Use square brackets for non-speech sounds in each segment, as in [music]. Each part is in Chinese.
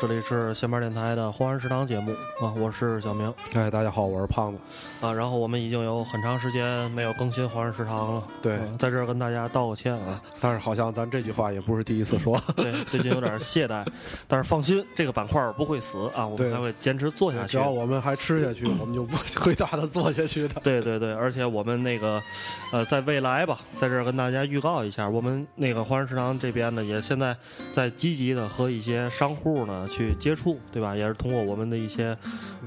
这里是闲班电台的花园食堂节目啊，我是小明哎，大家好，我是胖子。啊。然后我们已经有很长时间没有更新花园食堂了，对嗯在这儿跟大家道个歉啊。但是好像咱这句话也不是第一次说。对，[laughs] 最近有点懈怠，但是放心，这个板块不会死啊，我们还会坚持做下去只。要我们还吃下去，我们就不会大的做下去的。[laughs] 对对对，而且我们那个，呃，在未来吧，在这儿跟大家预告一下，我们那个华人食堂这边呢，也现在在积极的和一些商户呢去接触，对吧？也是通过我们的一些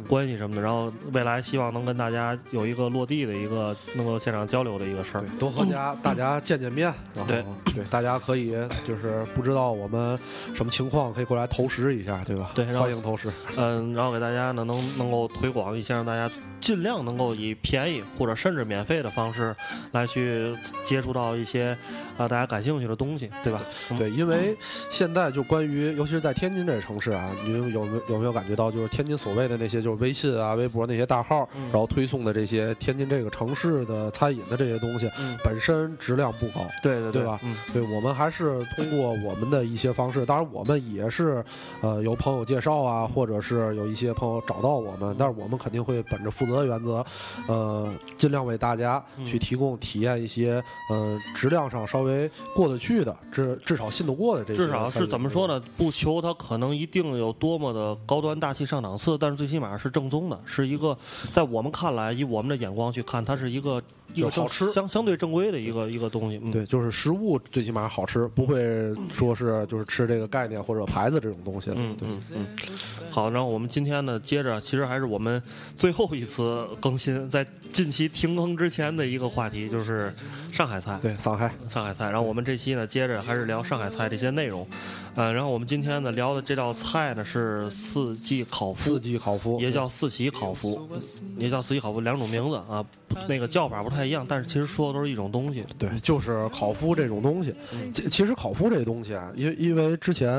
关系什么的，然后未来希望能跟大家有一个落地的一个能够现场交流的一个事儿。多和家大家见见面，然后对对，大家可以就是不知道我们什么情况，可以过来投食一下，对吧？对欢迎投食。嗯，然后给大家呢能能够推广一下，让大家尽量能够以便宜或者甚至免费的方式来去接触到一些啊、大家感兴趣的东西，对吧？嗯对，因为现在就关于，尤其是在天津这个城市啊，你有有没有有没有感觉到，就是天津所谓的那些就是微信啊、微博那些大号，嗯然后推送的这些天津这个城市的餐饮的这些东西，嗯，本身质量不高。对对对吧嗯。对我们还是通过我们的一些方式，当然我们也是，呃，有朋友介绍啊，或者是有一些朋友找到我们，但是我们肯定会本着负责的原则，呃，尽量为大家去嗯提供体验一些，呃，质量上稍微过得去的，至至少信得过的这些。至少是怎么说呢？不求它可能一定有多么的高端大气上档次，但是最起码是正宗的，是一个在我们看来，以我们的眼光去看，它是一个一个好吃。相相对正规的一个一个东西。嗯，对，就是食物最起码好吃，不会说是就是吃这个概念或者牌子这种东西嗯嗯嗯，好，然后我们今天呢，接着其实还是我们最后一次更新，在近期停更之前的一个话题，就是上海菜。对，上海。上海菜，然后我们这期呢，接着还是聊上海菜这些内容，呃，然后我们今天呢聊的这道菜呢是四季烤麸四，季烤麸也叫四喜烤麸，也叫四喜烤麸，两种名字啊，那个叫法不太一样，但是其实说的都是一种东西。对，就是烤麸这种东西。嗯其其实烤麸这东西啊，因为因为之前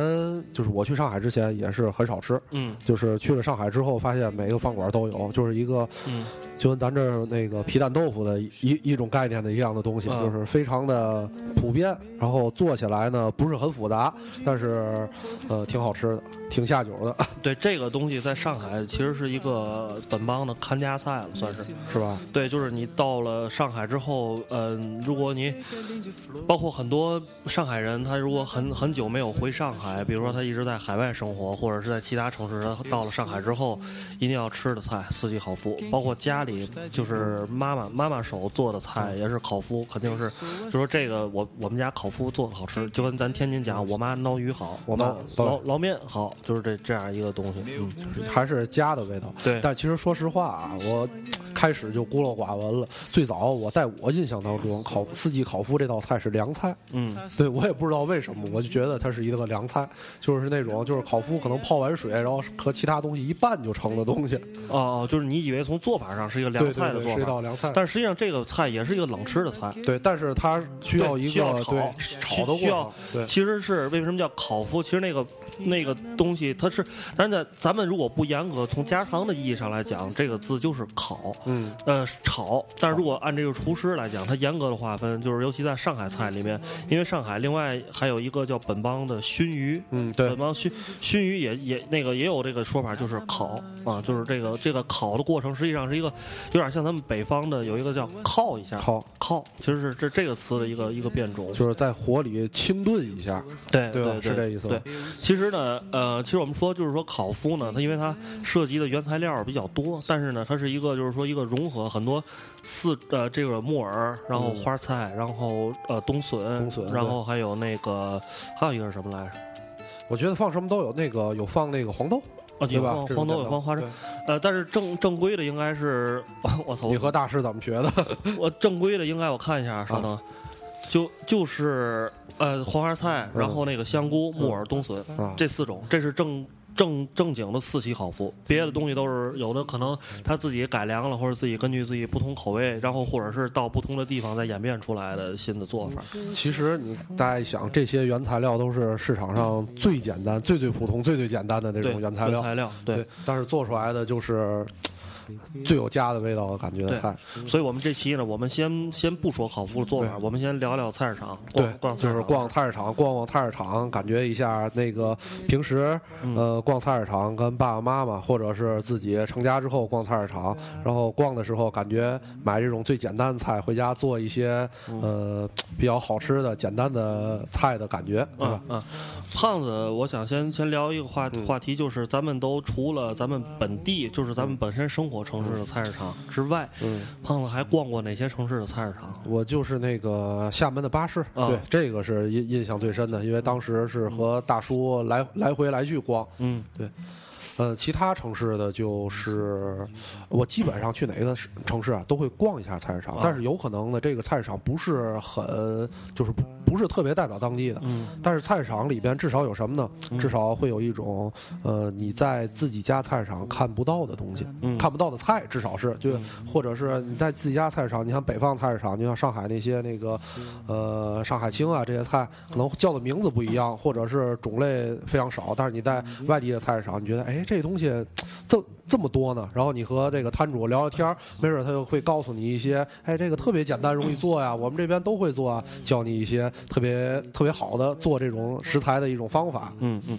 就是我去上海之前也是很少吃，嗯就是去了上海之后发现每个饭馆都有，就是一个嗯就跟咱这儿那个皮蛋豆腐的一一种概念的一样的东西，嗯就是非常的普遍，然后做起来呢不是很复杂，但是呃挺好吃的，挺下酒的，[laughs] 对，这个东西在上海其实是一个本帮的看家菜了，算是。是吧？对，就是你到了上海之后，嗯、如果你包括很多上海人，他如果很很久没有回上海，比如说他一直在海外生活，或者是在其他城市，他到了上海之后，一定要吃的菜四季烤麸，包括家里就是妈妈妈妈手做的菜也是烤麸，肯定是就说这个我我们家烤麸做的好吃，就跟咱天津讲，我妈捞鱼好，我妈对捞捞面好，就是这这样一个东西，嗯，还是家的味道。对但其实说实话啊，我开始就孤陋寡闻了。最早我在我印象当中，烤四季烤麸这道菜是凉菜。嗯。对我也不知道为什么，我就觉得它是一个凉菜，就是那种就是烤麸可能泡完水，然后和其他东西一拌就成的东西。哦哦，就是你以为从做法上是一个凉菜的做法，是一道凉菜。但实际上这个菜也是一个冷吃的菜。对，但是它需要一个需要炒炒的需要过程。对其实是为什么叫烤麸？其实那个那个东西它是，但是在咱们如果不严格从家常的意义上来讲，这个字就是烤。嗯，呃，炒，但是如果按这个厨师来讲，它严格的划分，就是尤其在上海菜里面，因为上海另外还有一个叫本帮的熏鱼，嗯对本帮熏熏鱼也也那个也有这个说法，就是烤啊，就是这个这个烤的过程实际上是一个有点像咱们北方的有一个叫烤一下，烤烤，其实是这这个词的一个一个变种，就是在火里清炖一下。对对是这意思对，其实呢，呃，其实我们说就是说烤麸呢，它因为它涉及的原材料比较多，但是呢，它是一个就是说一个融合很多四呃这个木耳，然后花菜，然后呃冬笋，冬笋然后还有那个还有一个是什么来着？我觉得放什么都有，那个有放那个黄豆，啊，对吧？黄豆，有放花生，呃，但是正正规的应该是，[laughs] 我操，你和大师怎么学的？[laughs] 我正规的应该我看一下，稍等，就就是呃黄花菜，然后那个香菇、木耳、冬笋啊这四种，这是正正正经的四喜烤麸，别的东西都是有的可能他自己改良了，或者自己根据自己不同口味，然后或者是到不同的地方再演变出来的新的做法。其实你大家一想，这些原材料都是市场上最简单、最最普通、最最简单的那，种原材料。材料对但是做出来的就是最有家的味道的感觉的菜。所以我们这期呢，我们先先不说烤麸的做法，我们先聊聊菜市场。对，就是逛菜市场，逛逛菜市场，感觉一下那个平时呃逛菜市场跟爸爸妈妈，或者是自己成家之后逛菜市场，然后逛的时候感觉买这种最简单的菜回家做一些呃比较好吃的简单的菜的感觉。嗯嗯，胖子，我想先先聊一个话话题，就是咱们都除了咱们本地，就是咱们本身生活城市的菜市场之外，嗯，胖子还逛过哪些城市的菜市场？我就是那个厦门的巴士，对，这个是印印象最深的，因为当时是和大叔来来回来去逛，嗯，对。呃，其他城市的就是我基本上去哪个城市啊，都会逛一下菜市场，但是有可能呢，这个菜市场不是很就是不不是特别代表当地的。嗯。但是菜市场里边至少有什么呢？至少会有一种呃你在自己家菜市场看不到的东西，看不到的菜，至少是就或者是你在自己家菜市场，你像北方菜市场，就像上海那些那个呃上海青啊这些菜，可能叫的名字不一样，或者是种类非常少，但是你在外地的菜市场，你觉得哎。这东西 [tsk] 这这么多呢，然后你和这个摊主聊聊天 [laughs] 没准他就会告诉你一些，哎，这个特别简单，容易做呀，我们这边都会做啊，教你一些特别特别好的做这种食材的一种方法。嗯嗯。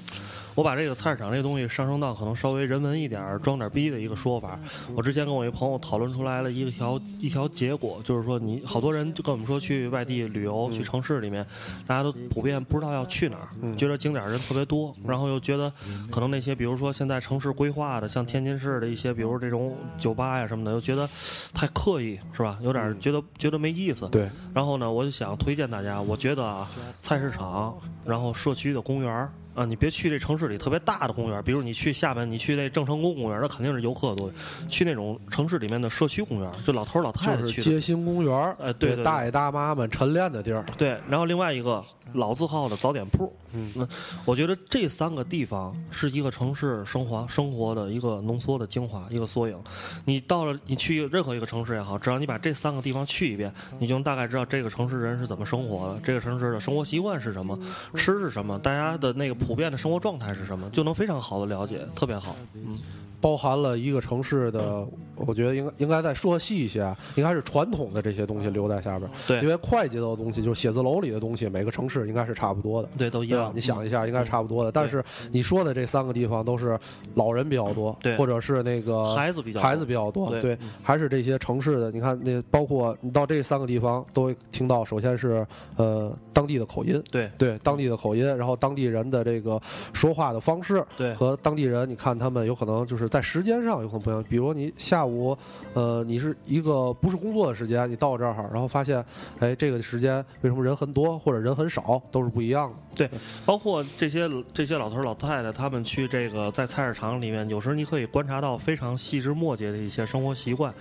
我把这个菜市场这东西上升到可能稍微人文一点儿、装点逼的一个说法。我之前跟我一朋友讨论出来了一条一条结果，就是说你好多人就跟我们说去外地旅游、去城市里面，大家都普遍不知道要去哪儿，觉得景点人特别多，然后又觉得可能那些比如说现在城市规划的，像天津市的一些，比如这种酒吧呀什么的，又觉得太刻意，是吧？有点觉得觉得没意思。对。然后呢，我就想推荐大家，我觉得啊，菜市场，然后社区的公园啊，你别去这城市里特别大的公园，比如你去厦门，你去那郑成功公园，那肯定是游客多。去那种城市里面的社区公园，就老头老太太去。街心公园，哎，对，大爷大妈们晨练的地儿。对，然后另外一个老字号的早点铺。嗯，那我觉得这三个地方是一个城市生活生活的一个浓缩的精华，一个缩影。你到了，你去任何一个城市也好，只要你把这三个地方去一遍，你就能大概知道这个城市人是怎么生活的，这个城市的生活习惯是什么，吃是什么，大家的那个。普遍的生活状态是什么，就能非常好的了解，特别好。嗯，包含了一个城市的。我觉得应该应该再说细一些，应该是传统的这些东西留在下边。对，因为快节奏的东西，就是写字楼里的东西，每个城市应该是差不多的。对，都一样。你想一下，应该是差不多的。但是你说的这三个地方都是老人比较多，对，或者是那个孩子比较孩子比较多，对，还是这些城市的。你看，那包括你到这三个地方，都会听到，首先是呃当地的口音，对对，当地的口音，然后当地人的这个说话的方式，对，和当地人，你看他们有可能就是在时间上有可能不一样。比如你下下午，呃。你是一个不是工作的时间，你到这儿，然后发现，哎，这个时间为什么人很多或者人很少，都是不一样的。对，包括这些这些老头老太太，他们去这个在菜市场里面，有时候你可以观察到非常细枝末节的一些生活习惯。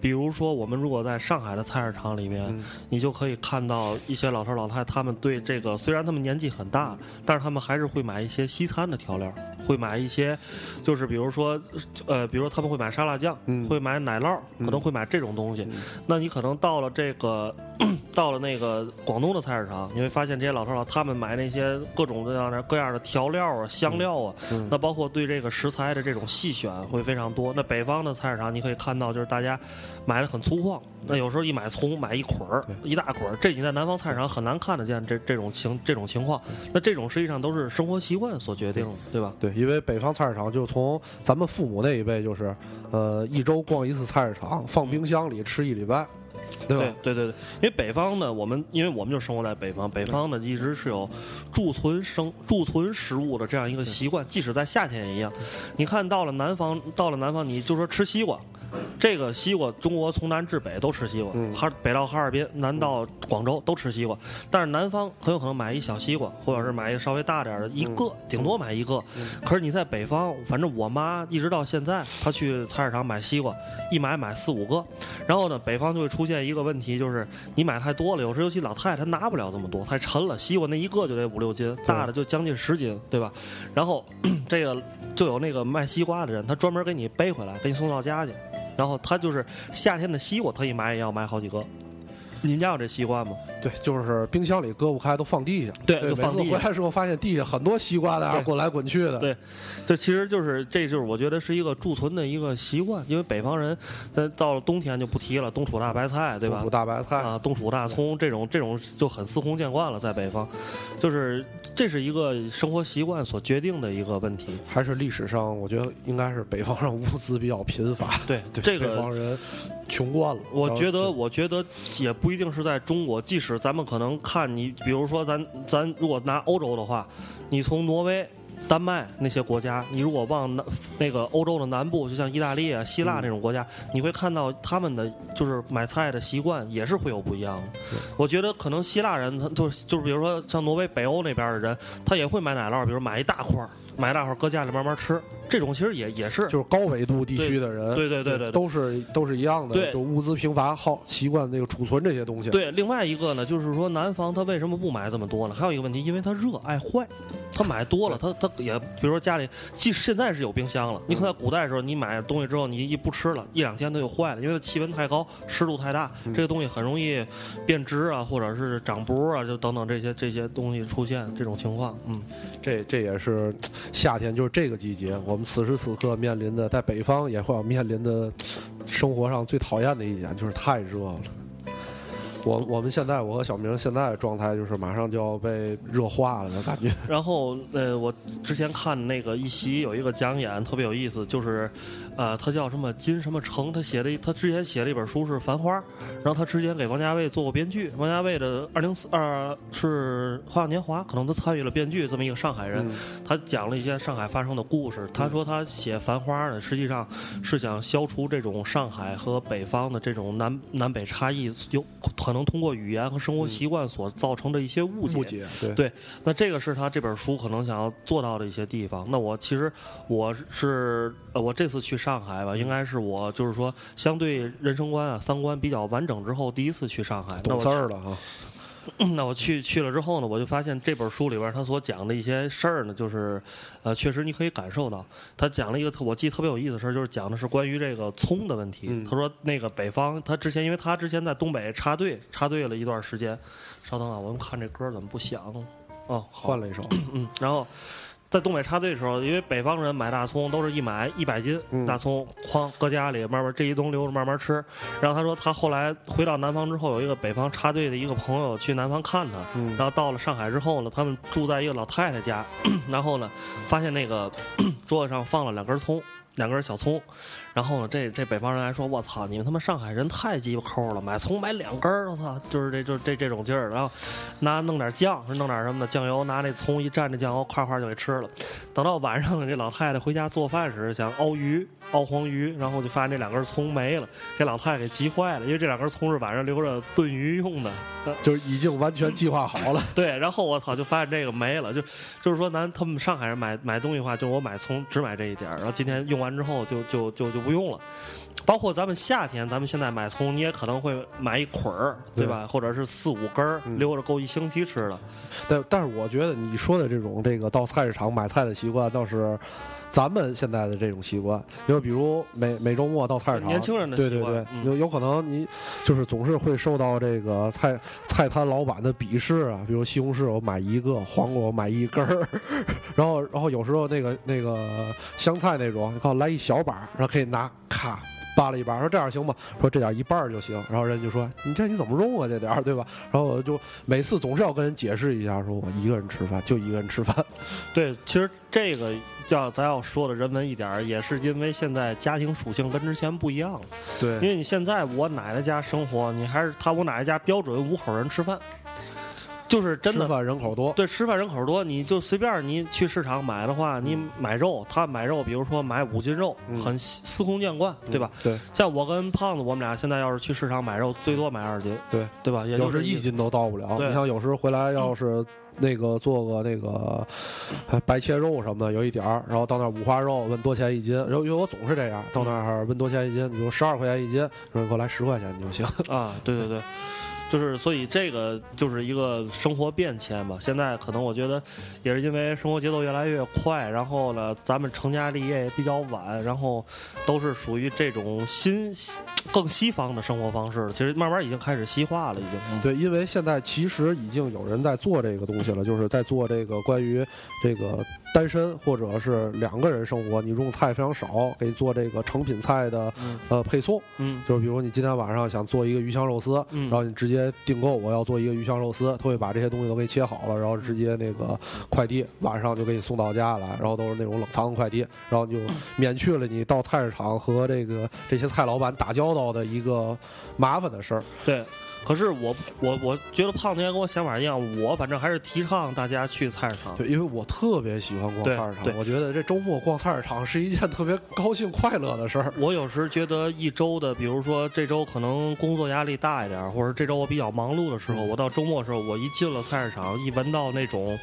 比如说，我们如果在上海的菜市场里面，你就可以看到一些老头老太太，他们对这个虽然他们年纪很大，但是他们还是会买一些西餐的调料，会买一些，就是比如说，呃，比如说他们会买沙拉酱，会买奶酪。可能会买这种东西，那你可能到了这个，[clears throat] 到了那个广东的菜市场，你会发现这些老头老他们买那些各种各样的各样的调料啊、香料啊，那包括对这个食材的这种细选会非常多。那北方的菜市场你可以看到，就是大家买的很粗犷，那有时候一买葱买一捆儿、一大捆儿，这你在南方菜市场很难看得见这这种情这种情况。那这种实际上都是生活习惯所决定的，对吧？对，因为北方菜市场就从咱们父母那一辈就是，呃，一周逛一次菜市场。放冰箱里吃一礼拜，对吧？对对对，因为北方呢，我们因为我们就生活在北方，北方呢一直是有贮存生贮存食物的这样一个习惯，即使在夏天也一样。你看到了南方，到了南方，你就说吃西瓜。这个西瓜，中国从南至北都吃西瓜，哈北到哈尔滨，南到广州都吃西瓜。但是南方很有可能买一小西瓜，或者是买一个稍微大点的，一个顶多买一个。可是你在北方，反正我妈一直到现在，她去菜市场买西瓜，一买买四五个。然后呢，北方就会出现一个问题，就是你买太多了，有时尤其老太太她拿不了这么多，太沉了。西瓜那一个就得五六斤，大的就将近十斤，对吧？然后 [clears throat] 这个就有那个卖西瓜的人，他专门给你背回来，给你送到家去。然后他就是夏天的西瓜，他一买也要买好几个。您家有这西瓜吗？对，就是冰箱里搁不开都放地下。对，每次回来时候发现地下很多西瓜在那滚来滚去的。对，这其实就是这就是我觉得是一个贮存的一个习惯，因为北方人，在到了冬天就不提了，冬储大白菜，对吧？冬储大白菜啊，冬储大葱，这种这种就很司空见惯了，在北方，就是这是一个生活习惯所决定的一个问题。还是历史上，我觉得应该是北方上物资比较贫乏。对，这个北方人穷惯了。我觉得，我觉得也不一定是在中国，即使咱们可能看你，比如说咱咱如果拿欧洲的话，你从挪威、丹麦那些国家，你如果往南那个欧洲的南部，就像意大利啊、希腊那种国家，你会看到他们的就是买菜的习惯也是会有不一样的。我觉得可能希腊人他就是就是比如说像挪威、北欧那边的人，他也会买奶酪，比如买一大块儿。买大块搁家里慢慢吃，这种其实也也是就是高纬度地区的人，对对对对，都是都是一样的，就物资贫乏，好习惯那个储存这些东西。对，另外一个呢，就是说南方他为什么不买这么多呢？还有一个问题，因为他热爱坏，[laughs] 他买多了，他他也比如说家里，即现在是有冰箱了，你可能古代的时候你买东西之后你一不吃了，一两天它就坏了，因为它气温太高，湿度太大，这个东西很容易变质啊，或者是长波啊，就等等这些这些东西出现这种情况。嗯，这这也是 [tsk] 夏天就是这。这个季节，我们此时此刻面临的，在北方也会要面临的，生活上最讨厌的一点就是太热了。我我们现在，我和小明现在的状态就是马上就要被热化了的感觉。[laughs] 然后，呃，我之前看那个一席有一个讲演特别有意思，就是，呃，他叫什么金什么成，他写的他之前写了一本书是《繁花》，然后他之前给王家卫做过编剧，王家卫的二零四二是《花样年华》，可能他参与了编剧这么一个上海人，他讲了一些上海发生的故事。他说他写《繁花》呢，实际上是想消除这种上海和北方的这种南南北差异有。可能通过语言和生活习惯所造成的一些误解，对，那这个是他这本书可能想要做到的一些地方。那我其实我是呃，我这次去上海吧，应该是我就是说相对人生观啊、三观比较完整之后第一次去上海，懂事儿了哈。[clears throat] 那我去去了之后呢，我就发现这本书里边他所讲的一些事儿呢，就是，呃，确实你可以感受到，他讲了一个特我记得特别有意思的事儿，就是讲的是关于这个葱的问题。他说那个北方，他之前因为他之前在东北插队插队了一段时间，稍等啊，我们看这歌怎么不响？哦，换了一首，嗯，然后。在东北插队的时候，因为北方人买大葱都是一买一百斤大葱，哐搁家里慢慢这一冬留着慢慢吃。然后他说他后来回到南方之后，有一个北方插队的一个朋友去南方看他，然后到了上海之后呢，他们住在一个老太太家，[coughs] 然后呢发现那个 [coughs] 桌子上放了两根葱。两根小葱，然后呢，这这北方人还说：“我操，你们他妈上海人太鸡巴抠了，买葱买两根儿，我操，就是这就这这种劲儿。”然后拿弄点酱，弄点什么的酱油，拿那葱一蘸着酱油，夸夸就给吃了。等到晚上，这老太太回家做饭时，想熬鱼，熬黄鱼，然后就发现这两根葱没了，给老太太给急坏了，因为这两根葱是晚上留着炖鱼用的，就是已经完全计划好了。对，然后我操，就发现这个没了，就就是说咱他们上海人买买东西的话，就我买葱只买这一点儿，然后今天用。完之后就就就就不用了，包括咱们夏天，咱们现在买葱，你也可能会买一捆儿，对吧？或者是四五根儿，留着够一星期吃的。但但是我觉得你说的这种这个到菜市场买菜的习惯，倒是咱们现在的这种习惯。就比如每每周末到菜市场，年轻人的对对对，有有可能你就是总是会受到这个菜菜摊老板的鄙视啊。比如西红柿我买一个，黄瓜我买一根儿。[laughs] 然后，然后有时候那个那个香菜那种，你看来一小把，然后可以拿咔扒了一把，说这样行吗？说这点一半就行。然后人就说你这你怎么用啊？这点对吧？然后我就每次总是要跟人解释一下，说我一个人吃饭就一个人吃饭。[laughs] 对，其实这个叫咱要说的人文一点，也是因为现在家庭属性跟之前不一样了。对，因为你现在我奶奶家生活，你还是他我奶奶家标准五口人吃饭。就是真的，吃饭人口多。对，吃饭人口多，你就随便你去市场买的话，你买肉，他买肉，比如说买五斤肉，很司空见惯，对吧？对。像我跟胖子，我们俩现在要是去市场买肉，最多买二斤，对对吧？也就是一斤都到不了。你像有时候回来，要是那个做个那个白切肉什么的，有一点儿，然后到那五花肉问多钱一斤，然后因为我总是这样，到那儿问多钱一斤，比如十二块钱一斤，说给我来十块钱就行。啊，对对对。就是所以这个就是一个生活变迁吧。现在可能我觉得也是因为生活节奏越来越快，然后呢，咱们成家立业也比较晚，然后都是属于这种新 [tsk] 更西方的生活方式。其实慢慢已经开始西化了，已经。对，因为现在其实已经有人在做这个东西了，就是在做这个关于这个。单身或者是两个人生活，你用菜非常少，可以做这个成品菜的呃配送，嗯，就是比如你今天晚上想做一个鱼香肉丝，然后你直接订购我要做一个鱼香肉丝，他会把这些东西都给你切好了，然后直接那个快递晚上就给你送到家来，然后都是那种冷藏的快递，然后就免去了你到菜市场和这个这些菜老板打交道的一个麻烦的事儿。对。可是我我我觉得胖子跟我想法一样，我反正还是提倡大家去菜市场。对，因为我特别喜欢逛菜市场，我觉得这周末逛菜市场是一件特别高兴快乐的事儿。我有时觉得一周的，比如说这周可能工作压力大一点，或者这周我比较忙碌的时候，我到周末的时候，我一进了菜市场，一闻到那种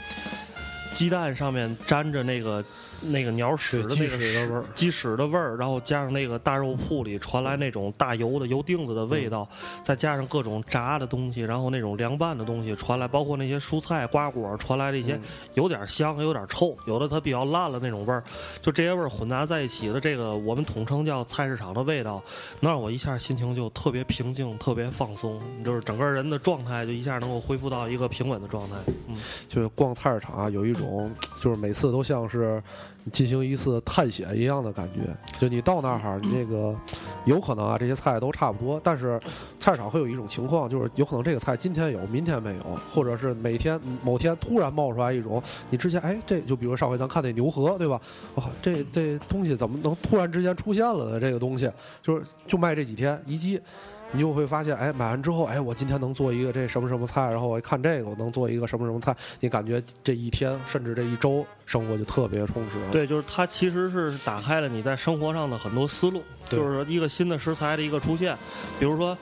鸡蛋上面沾着那个。那个鸟屎的那个屎鸡屎的味儿，然后加上那个大肉铺里传来那种大油的油钉子的味道，再加上各种炸的东西，然后那种凉拌的东西传来，包括那些蔬菜瓜果传来的一些有点香有点臭，有的它比较烂了那种味儿，就这些味儿混杂在一起的这个我们统称叫菜市场的味道，能让我一下心情就特别平静，特别放松，就是整个人的状态就一下能够恢复到一个平稳的状态。嗯，就是逛菜市场啊，有一种就是每次都像是。进行一次探险一样的感觉，就你到那儿，你这个有可能啊，这些菜都差不多，但是菜场会有一种情况，就是有可能这个菜今天有，明天没有，或者是每天某天突然冒出来一种，你之前哎，这就比如上回咱看那牛河，对吧？哇，这这东西怎么能突然之间出现了呢？这个东西就是就卖这几天一季。你就会发现，哎，买完之后，哎，我今天能做一个这什么什么菜，然后我一看这个，我能做一个什么什么菜，你感觉这一天甚至这一周生活就特别充实。对，就是它其实是打开了你在生活上的很多思路，就是说一个新的食材的一个出现，比如说，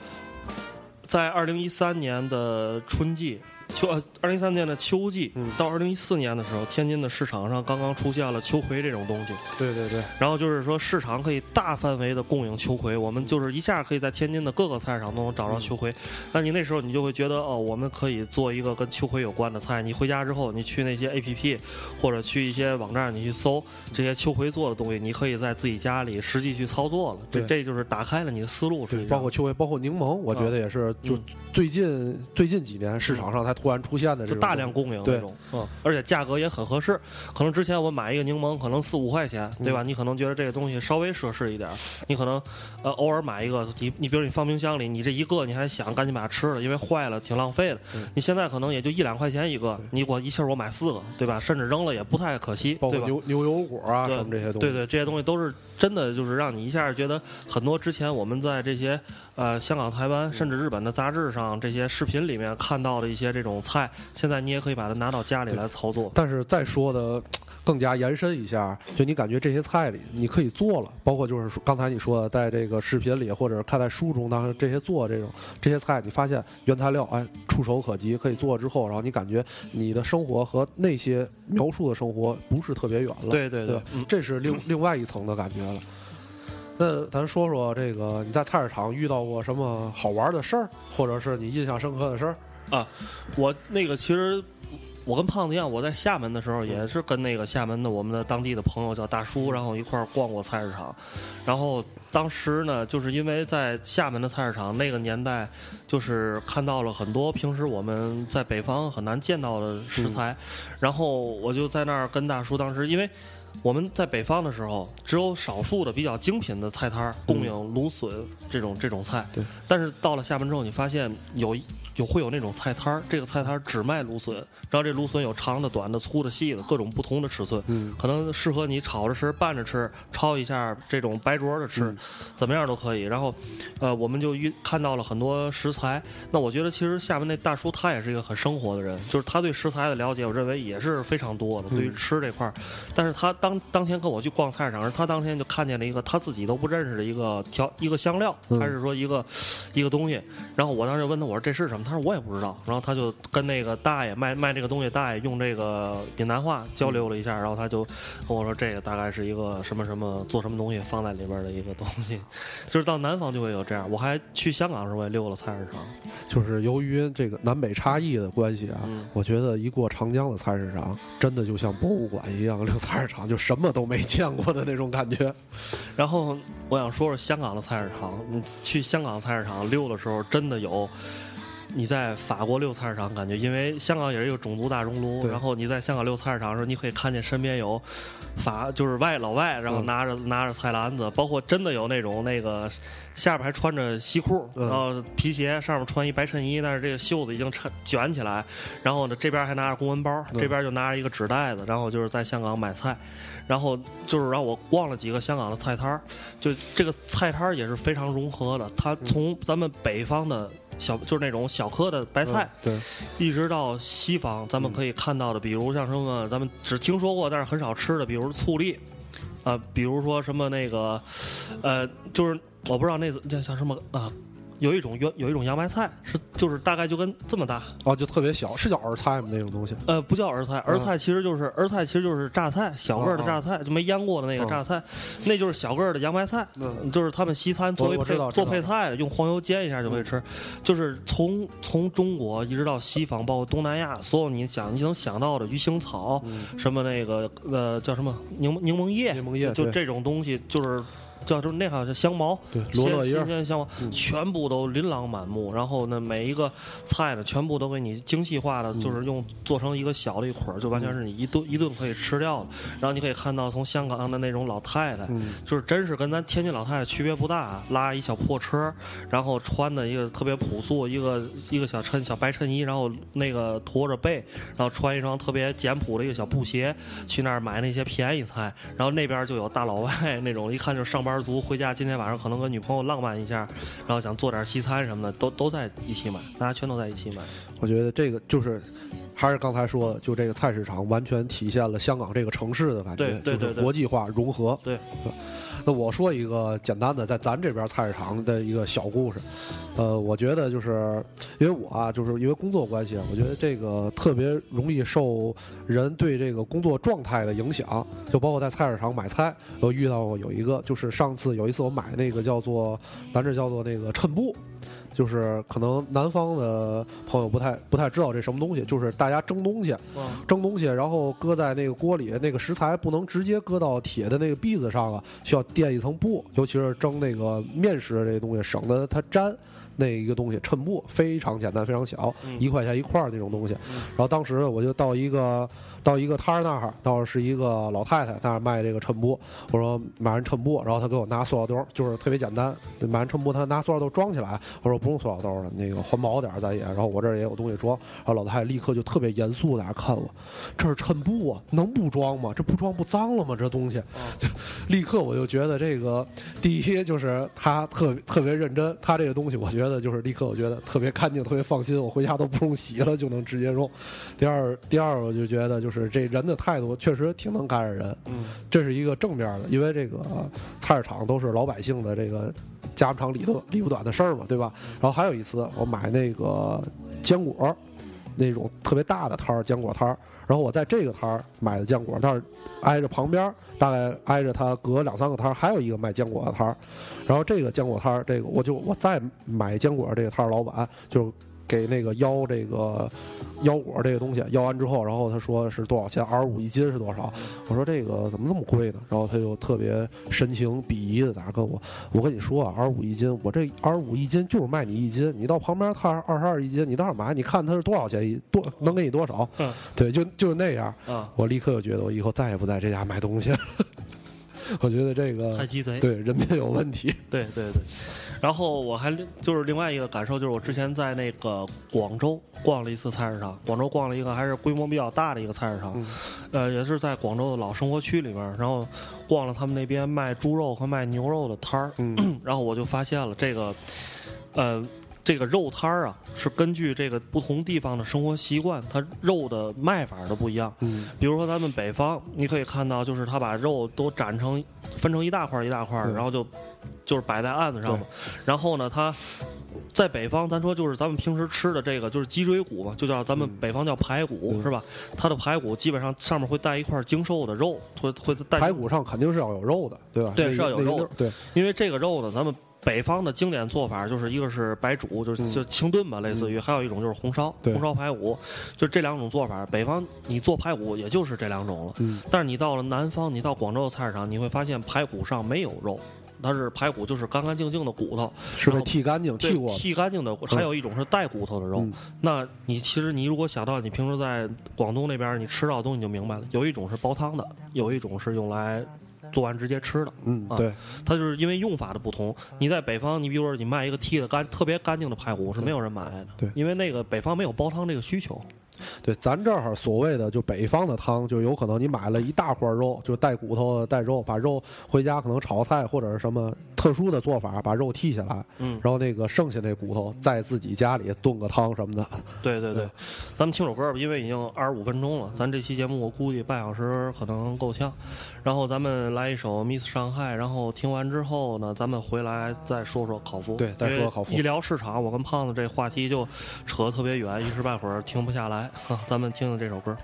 在二零一三年的春季。秋二零一三年的秋季，嗯到二零一四年的时候，天津的市场上刚刚出现了秋葵这种东西。对对对。然后就是说，市场可以大范围的供应秋葵，我们就是一下可以在天津的各个菜市场都能找到秋葵。那你那时候你就会觉得，哦，我们可以做一个跟秋葵有关的菜。你回家之后，你去那些 A P P 或者去一些网站，你去搜这些秋葵做的东西，你可以在自己家里实际去操作了。对，这就是打开了你的思路。对，包括秋葵，包括柠檬，我觉得也是，就最近最近几年市场上才。突然出现的，就大量供应那种，嗯，而且价格也很合适。可能之前我买一个柠檬，可能四五块钱，对吧？你可能觉得这个东西稍微奢侈一点，你可能呃偶尔买一个，你你比如你放冰箱里，你这一个你还想赶紧把它吃了，因为坏了挺浪费的。你现在可能也就一两块钱一个，你我一气儿我买四个，对吧？甚至扔了也不太可惜，对吧？牛牛油果啊什么这些东西，对对，这些东西都是真的，就是让你一下觉得很多之前我们在这些呃香港、台湾甚至日本的杂志上这些视频里面看到的一些这种菜。现在你也可以把它拿到家里来操作，但是再说的更加延伸一下，就你感觉这些菜里你可以做了，包括就是刚才你说的，在这个视频里或者看在书中，当时这些做这种这些菜，你发现原材料哎触手可及，可以做之后，然后你感觉你的生活和那些描述的生活不是特别远了，对对对，这是另另外一层的感觉了。那咱说说这个你在菜市场遇到过什么好玩的事儿，或者是你印象深刻的事儿？啊，我那个其实我跟胖子一样，我在厦门的时候也是跟那个厦门的我们的当地的朋友叫大叔，然后一块儿逛过菜市场。然后当时呢，就是因为在厦门的菜市场那个年代，就是看到了很多平时我们在北方很难见到的食材。然后我就在那儿跟大叔，当时因为我们在北方的时候，只有少数的比较精品的菜摊儿供应芦笋这种这种菜。对。但是到了厦门之后，你发现有。就会有那种菜摊儿，这个菜摊儿只卖芦笋，然后这芦笋有长的、短的、粗的、细的，各种不同的尺寸，可能适合你炒着吃、拌着吃、焯一下这种白灼的吃，怎么样都可以。然后，呃，我们就遇看到了很多食材。那我觉得其实厦门那大叔他也是一个很生活的人，就是他对食材的了解，我认为也是非常多的。对于吃这块儿，但是他当当天跟我去逛菜市场，他当天就看见了一个他自己都不认识的一个调一个香料，还是说一个一个东西。然后我当时问他，我说这是什么？他说我也不知道。然后他就跟那个大爷卖卖这个东西，大爷用这个闽南话交流了一下，然后他就跟我说这个大概是一个什么什么做什么东西放在里边的一个东西，[laughs] 就是到南方就会有这样。我还去香港的时候也溜了菜市场，就是由于这个南北差异的关系啊，我觉得一过长江的菜市场，真的就像博物馆一样，溜菜市场就什么都没见过的那种感觉。[laughs] 然后我想说说香港的菜市场，你去香港菜市场溜的时候，真的有。你在法国溜菜市场，感觉因为香港也是一个种族大熔炉，然后你在香港溜菜市场的时候，你可以看见身边有法就是外老外，然后拿着拿着菜篮子，包括真的有那种那个下边还穿着西裤，然后皮鞋，上面穿一白衬衣，但是这个袖子已经抻卷起来，然后呢这边还拿着公文包，这边就拿着一个纸袋子，然后就是在香港买菜，然后就是让我逛了几个香港的菜摊儿，就这个菜摊儿也是非常融合的，它从咱们北方的。小就是那种小颗的白菜，对，一直到西方，咱们可以看到的，比如像什么，咱们只听说过但是很少吃的，比如醋栗，啊，比如说什么那个，呃，就是我不知道那叫叫什么啊。有一种有有一种洋白菜，是就是大概就跟这么大哦，就特别小，是叫儿菜吗？那种东西？呃，不叫儿菜，儿菜其实就是儿菜，其实就是榨菜，小个儿的榨菜，就没腌过的那个榨菜，那就是小个儿的洋白菜，就是他们西餐作为配做配菜的，用黄油煎一下就可以吃。就是从从中国一直到西方，包括东南亚，所有你想你能想到的鱼腥草，什么那个呃叫什么柠柠檬叶，柠檬叶，就这种东西就是。叫就是那好像香茅，罗勒叶新鲜香茅，全部都琳琅满目。然后呢，每一个菜呢，全部都给你精细化的，就是用做成一个小的一捆儿，就完全是你一顿一顿可以吃掉的。然后你可以看到，从香港的那种老太太，就是真是跟咱天津老太太区别不大，拉一小破车，然后穿的一个特别朴素，一个一个小衬小白衬衣，然后那个驼着背，然后穿一双特别简朴的一个小布鞋，去那儿买那些便宜菜。然后那边就有大老外那种，一看就是上班。族回家今天晚上可能跟女朋友浪漫一下，然后想做点西餐什么的，都都在一起买，大家全都在一起买。我觉得这个就是，还是刚才说的，就这个菜市场完全体现了香港这个城市的感觉，就是国际化融合。对。那我说一个简单的，在咱这边菜市场的一个小故事，呃，我觉得就是因为我啊，就是因为工作关系，我觉得这个特别容易受人对这个工作状态的影响，就包括在菜市场买菜，我遇到过有一个，就是上次有一次我买那个叫做咱这叫做那个衬布。就是可能南方的朋友不太不太知道这什么东西，就是大家蒸东西，蒸东西，然后搁在那个锅里，那个食材不能直接搁到铁的那个篦子上了，需要垫一层布，尤其是蒸那个面食这些东西，省得它粘。那一个东西衬布非常简单，非常小，一块钱一块儿那种东西。然后当时我就到一个到一个摊儿那儿，到是一个老太太在那儿卖这个衬布。我说买完衬布，然后他给我拿塑料兜，就是特别简单。买完衬布，他拿塑料兜装起来。我说不用塑料兜了，那个环保点咱也。然后我这儿也有东西装。然后老太太立刻就特别严肃在那看我，这是衬布啊，能不装吗？这不装不脏了吗？这东西，[laughs] 立刻我就觉得这个第一就是他特特别认真，他这个东西我觉得。就是立刻，我觉得特别干净，特别放心，我回家都不用洗了就能直接用。第二，第二，我就觉得就是这人的态度确实挺能感染人，嗯，这是一个正面的，因为这个菜市场都是老百姓的这个家不长里头里不短的事儿嘛，对吧？然后还有一次，我买那个坚果，那种特别大的摊儿，坚果摊儿，然后我在这个摊儿买的坚果，但是挨着旁边。大概挨着它隔两三个摊儿，还有一个卖坚果的摊儿，然后这个坚果摊儿，这个我就我再买坚果这个摊儿老板就。给那个腰这个腰果这个东西腰完之后，然后他说是多少钱？二十五一斤是多少？我说这个怎么这么贵呢？然后他就特别神情鄙夷的在那跟我，我跟你说啊，二十五一斤，我这二十五一斤就是卖你一斤，你到旁边看二十二一斤，你到那买，你看它是多少钱一多能给你多少？对，就就是那样。我立刻就觉得我以后再也不在这家买东西了。[laughs] 我觉得这个太鸡贼，对人品有问题。对对对，然后我还就是另外一个感受，就是我之前在那个广州逛了一次菜市场，广州逛了一个还是规模比较大的一个菜市场，呃，也是在广州的老生活区里边，然后逛了他们那边卖猪肉和卖牛肉的摊儿，[clears throat] 然后我就发现了这个，呃。这个肉摊儿啊，是根据这个不同地方的生活习惯，它肉的卖法都不一样。嗯，比如说咱们北方，你可以看到，就是他把肉都斩成分成一大块一大块，然后就就是摆在案子上嘛。然后呢，它在北方，咱说就是咱们平时吃的这个就是脊椎骨嘛，就叫咱们北方叫排骨，嗯是吧？它的排骨基本上上面会带一块精瘦的肉，会会带排骨上肯定是要有肉的，对吧？对是要有肉对，因为这个肉呢，咱们北方的经典做法就是一个是白煮，就是嗯就清炖吧，类似于；还有一种就是红烧，红烧排骨，就这两种做法。北方你做排骨也就是这两种了，嗯，但是你到了南方，你到广州的菜市场，你会发现排骨上没有肉。它是排骨，就是干干净净的骨头，是剃干净、对剃过的。剃干净的。还有一种是带骨头的肉。嗯那你其实你如果想到你平时在广东那边你吃到的东西，你就明白了。有一种是煲汤的，有一种是用来做完直接吃的。嗯，啊对，它就是因为用法的不同。你在北方，你比如说你卖一个剃的干特别干净的排骨是没有人买的，对因为那个北方没有煲汤这个需求。对，咱这儿所谓的就北方的汤，就有可能你买了一大块肉，就带骨头带肉，把肉回家可能炒菜或者是什么特殊的做法，把肉剔下来，嗯，然后那个剩下那骨头在自己家里炖个汤什么的。对对对对，咱们听首歌吧，因为已经二十五分钟了，咱这期节目我估计半小时可能够呛。然后咱们来一首《Miss 上海》，然后听完之后呢，咱们回来再说说考夫。对再说说考夫因为医疗市场，我跟胖子这话题就扯得特别远，一时半会儿停不下来。好，咱们听听这首歌。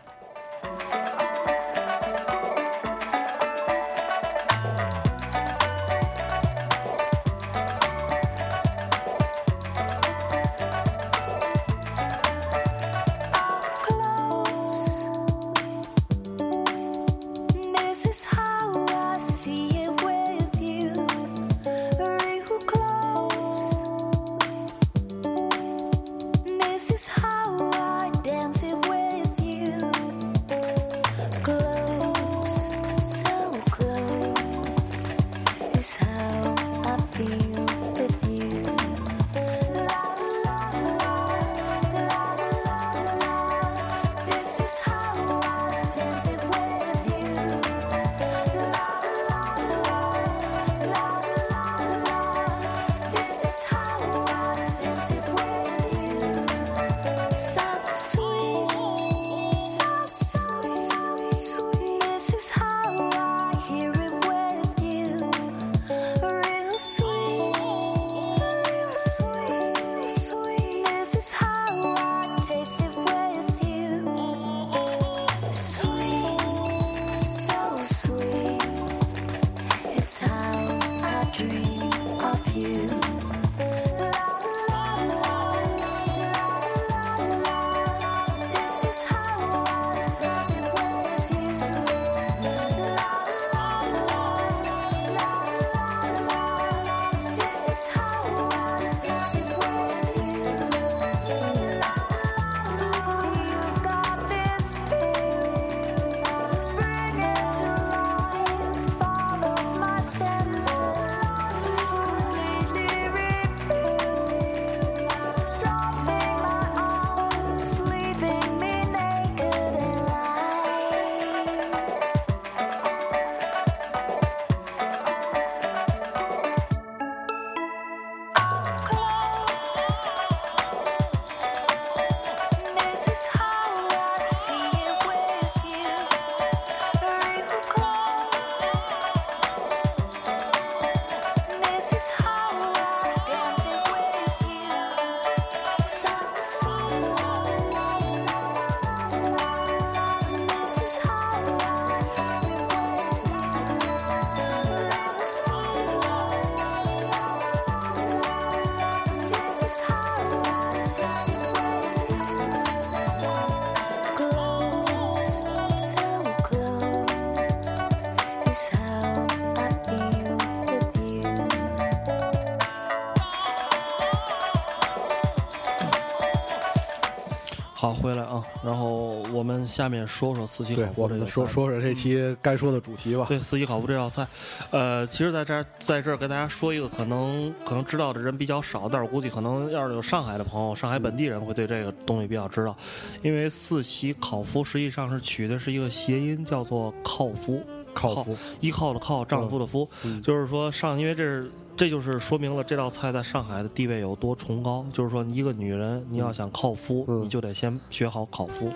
然后我们下面说说四喜烤，夫我这个说说说这期该说的主题吧。对四喜烤麸这道菜，呃，其实在这儿在这儿跟大家说一个可能可能知道的人比较少，但是我估计可能要是有上海的朋友，上海本地人会对这个东西比较知道，因为四喜烤麸实际上是取的是一个谐音，叫做靠夫，靠夫，依靠的靠，丈夫的夫，嗯就是说上，因为这是。这就是说明了这道菜在上海的地位有多崇高。就是说，一个女人你要想靠夫，嗯你就得先学好烤夫，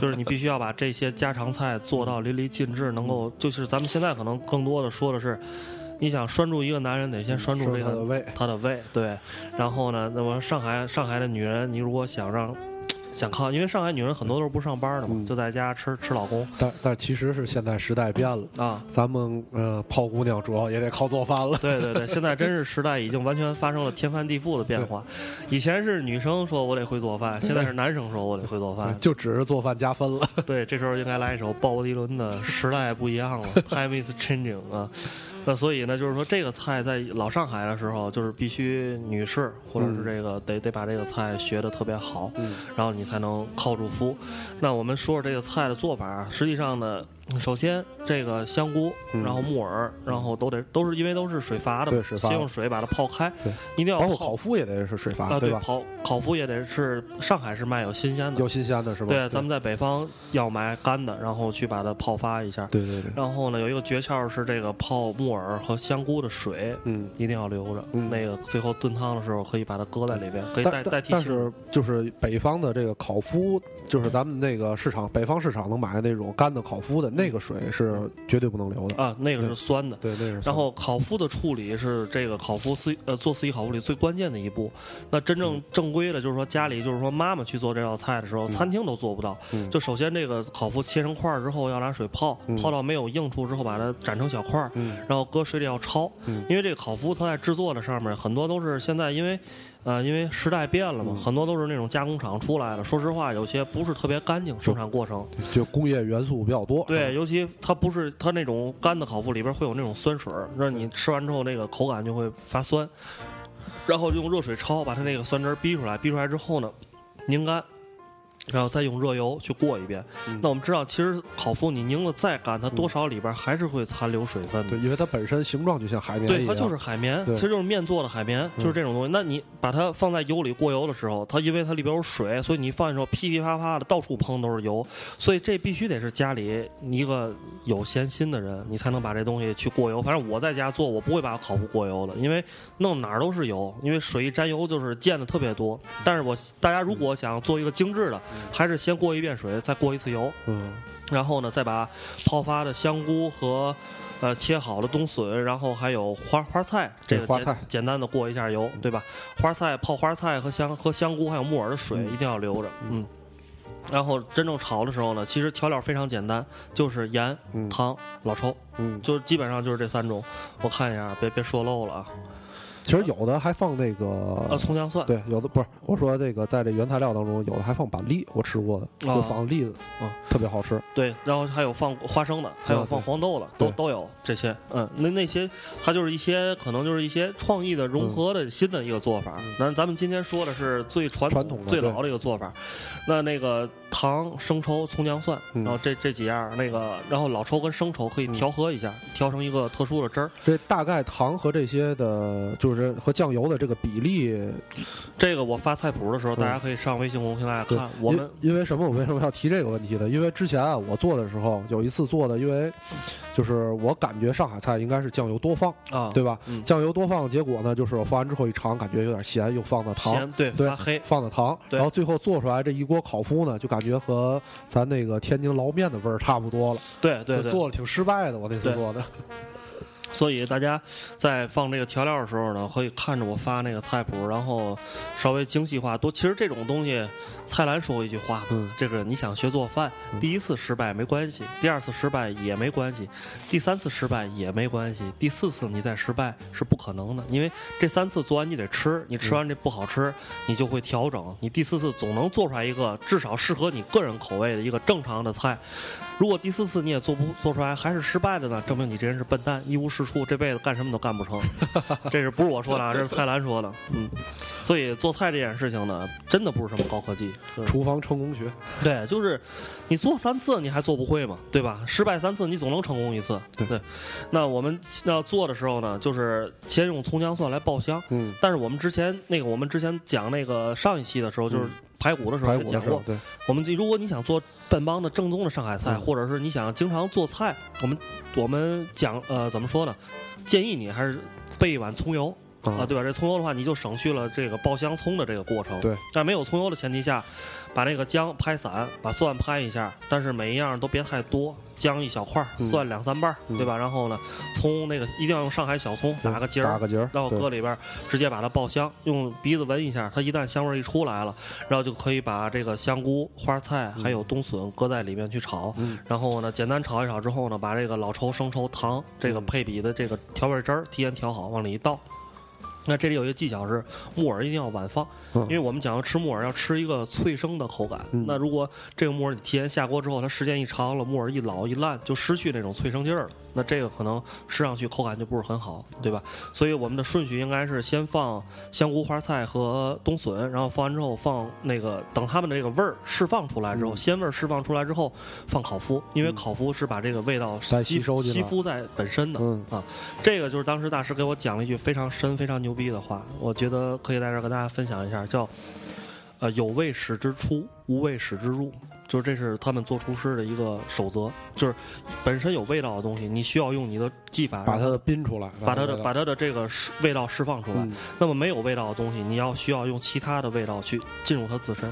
就是你必须要把这些家常菜做到淋漓尽致，能够就是咱们现在可能更多的说的是，你想拴住一个男人，得先拴住这个拴他的胃他的胃，对。然后呢，那么上海上海的女人，你如果想让想靠，因为上海女人很多都是不上班的嘛，嗯就在家吃吃老公但但其实是现在时代变了，啊。咱们呃泡姑娘主要也得靠做饭了。对对对，现在真是时代已经完全发生了天翻地覆的变化。以前是女生说我得会做饭，现在是男生说我得会做饭。就只是做饭加分了。对，这时候应该来一首鲍勃迪伦的《时代不一样了》，Time is changing 啊。那所以呢，就是说这个菜在老上海的时候，就是必须女士或者是这个、得得把这个菜学得特别好，嗯然后你才能靠住夫。那我们说说这个菜的做法，实际上呢，首先这个香菇，嗯然后木耳，然后都得都是因为都是水发的，对水发先用水把它泡开对，一定要包括泡烤麸也得是水发，啊，对吧？烤烤麸也得是上海是卖有新鲜的有，新鲜的是吧？对，咱们在北方要买干的，然后去把它泡发一下。对对对，然后呢，有一个诀窍是这个泡木耳和香菇的水嗯。一定要留着。嗯那个最后炖汤的时候可以把它搁在里边，可以代代替清但但是就是北方的这个烤麸，就是咱们那个市场北方市场能买的那种干的烤麸的那个水是绝对不能留的。啊，那个是酸的。对，那是。然后烤麸的处理是这个烤麸四呃做四季烤麸里最关键的一步。那真嗯正正规的，就是说家里就是说妈妈去做这道菜的时候，餐厅都做不到。嗯就首先这个烤麸切成块儿之后，要拿水泡，嗯泡到没有硬处之后，把它斩成小块儿，嗯然后搁水里要焯。嗯因为这个烤麸它在制作的上面很多都是现在因为。呃，因为时代变了嘛，嗯很多都是那种加工厂出来的。说实话，有些不是特别干净生产过程。就工业元素比较多。对，尤其它不是它那种干的烤麸里边会有那种酸水，让你吃完之后那个口感就会发酸。然后用热水焯，把它那个酸汁儿逼出来，逼出来之后呢，拧干，然后再用热油去过一遍。嗯那我们知道，其实烤麸你拧的再干，它多少里边还是会残留水分的。对，因为它本身形状就像海绵一对，它就是海绵，其实就是面做的海绵，嗯就是这种东西。那你把它放在油里过油的时候，它因为它里边有水，所以你放的时候噼噼啪啪的到处喷都是油，所以这必须得是家里一个有闲心的人，你才能把这东西去过油。反正我在家做，我不会把烤麸过油的，因为弄哪儿都是油，因为水一沾油就是溅的特别多。但是我大家如果想做一个精致的，还是先过一遍水，再过一次油。嗯然后呢，再把泡发的香菇和呃切好的冬笋，然后还有花花菜，这花菜简单的过一下油，对吧？花菜泡花菜和香和香菇还有木耳的水嗯一定要留着，嗯。然后真正炒的时候呢，其实调料非常简单，就是盐、嗯糖、老抽，嗯，就基本上就是这三种。我看一下，别别说漏了啊。其实有的还放那个呃，葱姜蒜，对，有的不是我说这个在这原材料当中，有的还放板栗，我吃过的，哦就放栗子，啊特别好吃。对，然后还有放花生的，还有放黄豆的，都都有这些。嗯，那那些它就是一些可能就是一些创意的融合的新的一个做法。那、咱们今天说的是最传传统的最老的一个做法。那那个糖、生抽、葱姜蒜，嗯然后这这几样，那个然后老抽跟生抽可以调和一下，调成一个特殊的汁儿。这大概糖和这些的，就是和酱油的这个比例，这个我发菜谱的时候，大家可以上微信公众平台看。我们因因为什么？我为什么要提这个问题呢？因为之前啊，我做的时候有一次做的，因为就是我感觉上海菜应该是酱油多放，啊，对吧？嗯酱油多放，结果呢，就是我放完之后一尝，感觉有点咸，又放的糖，咸对对发黑。放的糖，然后最后做出来这一锅烤麸呢，就感觉和咱那个天津捞面的味儿差不多了，对对做的挺失败的。我那次做的，所以大家在放这个调料的时候呢，可以看着我发那个菜谱，然后稍微精细化多。其实这种东西，蔡澜说过一句话，嗯这个你想学做饭，嗯第一次失败没关系，第二次失败也没关系，第三次失败也没关系，第四次你再失败是不可能的，因为这三次做完你得吃，你吃完这不好吃，你就会调整，你第四次总能做出来一个至少适合你个人口味的一个正常的菜。如果第四次你也做不做出来，还是失败的呢，证明你这人是笨蛋，一无是处，这辈子干什么都干不成。[laughs] 这是不是我说的啊？[laughs] 这是蔡澜说的。嗯，所以做菜这件事情呢，真的不是什么高科技。厨房成功学，对，就是你做三次你还做不会嘛，对吧？失败三次你总能成功一次。对那我们要做的时候呢，就是先用葱姜蒜来爆香。嗯，但是我们之前那个，我们之前讲那个上一期的时候，就是嗯排骨的时候讲过，，对，我们如果你想做本帮的正宗的上海菜，嗯或者是你想经常做菜，我们我们讲呃怎么说呢？建议你还是备一碗葱油，啊对吧？这葱油的话，你就省去了这个爆香葱的这个过程。对，在没有葱油的前提下，把那个姜拍散，把蒜拍一下，但是每一样都别太多，姜一小块蒜两三瓣对吧？然后呢，葱那个一定要用上海小葱打个结儿，打个结儿，然后搁里边儿直接把它爆香，用鼻子闻一下，它一旦香味儿一出来了，然后就可以把这个香菇、花菜还有冬笋搁在里面去炒，嗯然后呢简单炒一炒之后呢，把这个老抽、生抽、糖这个嗯配比的这个调味汁儿提前调好，往里一倒。那这里有一个技巧是木耳一定要晚放，嗯因为我们讲要吃木耳要吃一个脆生的口感。嗯那如果这个木耳你提前下锅之后，它时间一长了，木耳一老一烂，就失去那种脆生劲儿了。那这个可能吃上去口感就不是很好，对吧？所以我们的顺序应该是先放香菇、花菜和冬笋，然后放完之后放那个等它们的这个味儿释放出来之后，嗯鲜味儿释放出来之后放烤麸，因为嗯烤麸是把这个味道再吸收吸附在本身的。嗯这个就是当时大师给我讲了一句非常深、非常牛逼的话，我觉得可以在这儿跟大家分享一下，叫“呃有味始之出，无味使之入”，就是这是他们做厨师的一个守则，就是本身有味道的东西，你需要用你的技法把它让的冰出来，把它的把它的这个释味道释放出来。嗯那么没有味道的东西，你要需要用其他的味道去进入它自身。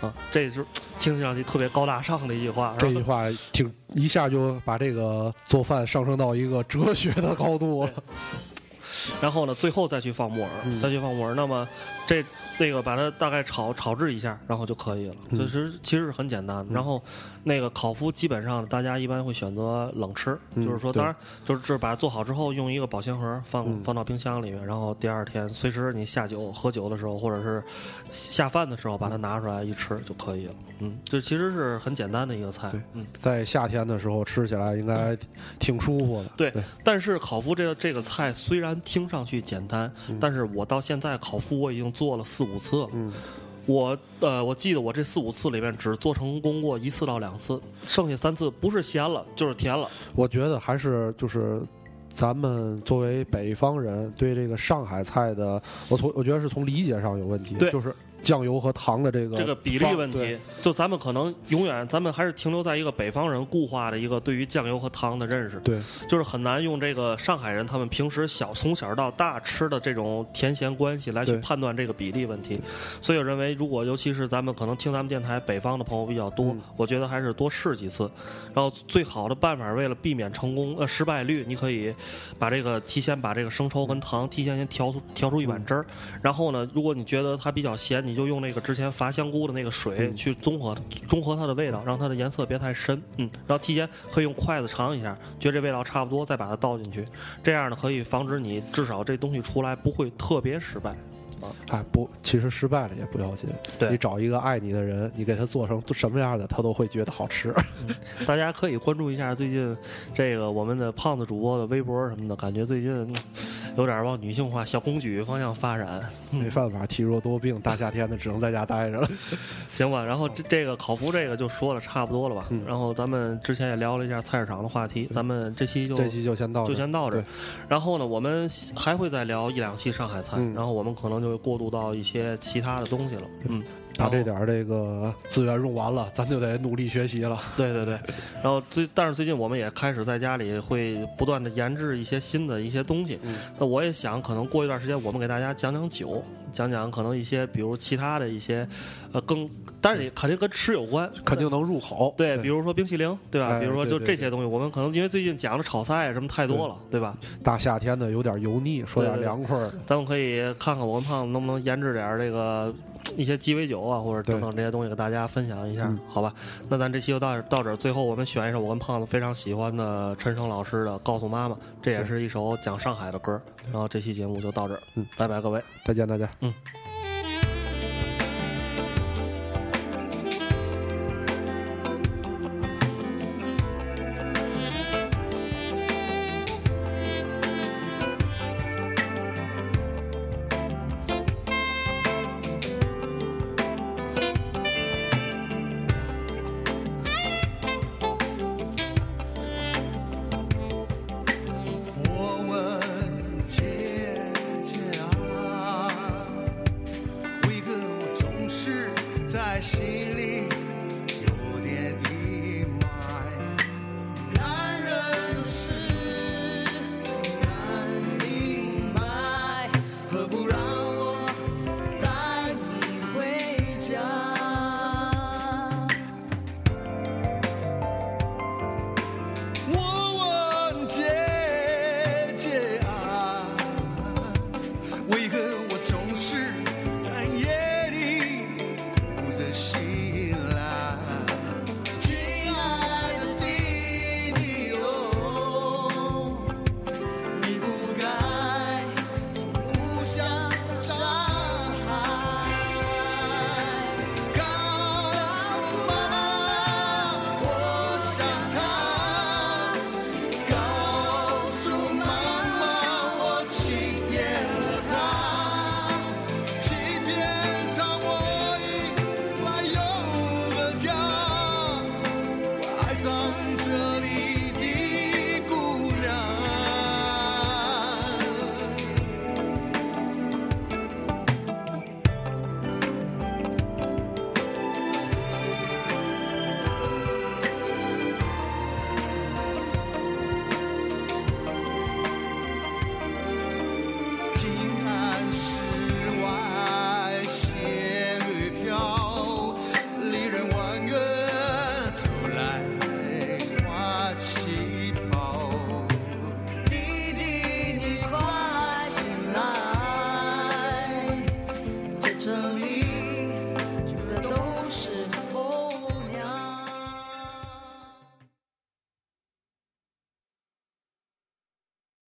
啊，这是听上去特别高大上的一句话。这句话挺一下就把这个做饭上升到一个哲学的高度了。[laughs] 然后呢，最后再去放木耳，嗯再去放木耳。那么这这个把它大概炒炒制一下，然后就可以了。嗯其实其实是很简单的。然后那个烤麸基本上大家一般会选择冷吃，嗯就是说，当然就是就是把它做好之后，用一个保鲜盒放、嗯放到冰箱里面，然后第二天随时你下酒喝酒的时候，或者是下饭的时候，把它拿出来一吃就可以了。嗯，这其实是很简单的一个菜。嗯。在夏天的时候吃起来应该挺舒服的。对对，但是烤麸这个这个菜虽然听上去简单，但是我到现在烤麸我已经做了四五次。嗯，我呃，我记得我这四五次里面只做成功过一次到两次，剩下三次不是咸了就是甜了。我觉得还是就是。咱们作为北方人，对这个上海菜的，我从我觉得是从理解上有问题，对就是酱油和糖的这个这个比例问题，就咱们可能永远，咱们还是停留在一个北方人固化的一个对于酱油和糖的认识，对，就是很难用这个上海人他们平时小从小到大吃的这种甜咸关系来去判断这个比例问题。所以我认为，如果尤其是咱们可能听咱们电台北方的朋友比较多，嗯。我觉得还是多试几次。然后最好的办法，为了避免成功呃失败率，你可以把这个提前把这个生抽跟糖提前先调出调出一碗汁儿，然后呢，如果你觉得它比较咸，你就用那个之前伐香菇的那个水嗯去综合中和它的味道，让它的颜色别太深，嗯，然后提前可以用筷子尝一下，觉得这味道差不多，再把它倒进去，这样呢可以防止你至少这东西出来不会特别失败。啊哎不，其实失败了也不要紧，对你找一个爱你的人，你给他做成什么样的，他都会觉得好吃。大家可以关注一下最近这个我们的胖子主播的微博什么的，感觉最近嗯有点往女性化、小公举方向发展。没办法，体弱多病，大夏天的只能在家待着了。[laughs] 行吧，然后这这个烤麸这个就说了差不多了吧。嗯然后咱们之前也聊了一下菜市场的话题，咱们这期就这期就先到就先到这。然后呢，我们还会再聊一两期上海菜，嗯然后我们可能就会过渡到一些其他的东西了。嗯，把这点儿这个资源用完了，咱就得努力学习了。对对对，然后最但是最近我们也开始在家里会不断的研制一些新的一些东西。嗯那我也想，可能过一段时间我们给大家讲讲酒，讲讲可能一些比如其他的一些，呃，更但是也肯定跟吃有关，肯定能入口。对，比如说冰淇淋，对吧？哎比如说就这些东西，我们可能因为最近讲的炒菜什么太多了，对吧？大夏天的有点油腻，说点凉快儿。咱们可以看看我跟胖子能不能研制点这个一些鸡尾酒啊，或者等等这些东西给大家分享一下，嗯好吧？那咱这期就到到这儿，最后我们选一首我跟胖子非常喜欢的陈升老师的《告诉妈妈》，这也是一首讲上海的歌。然后这期节目就到这儿，嗯，拜拜各位。再见，大家。嗯。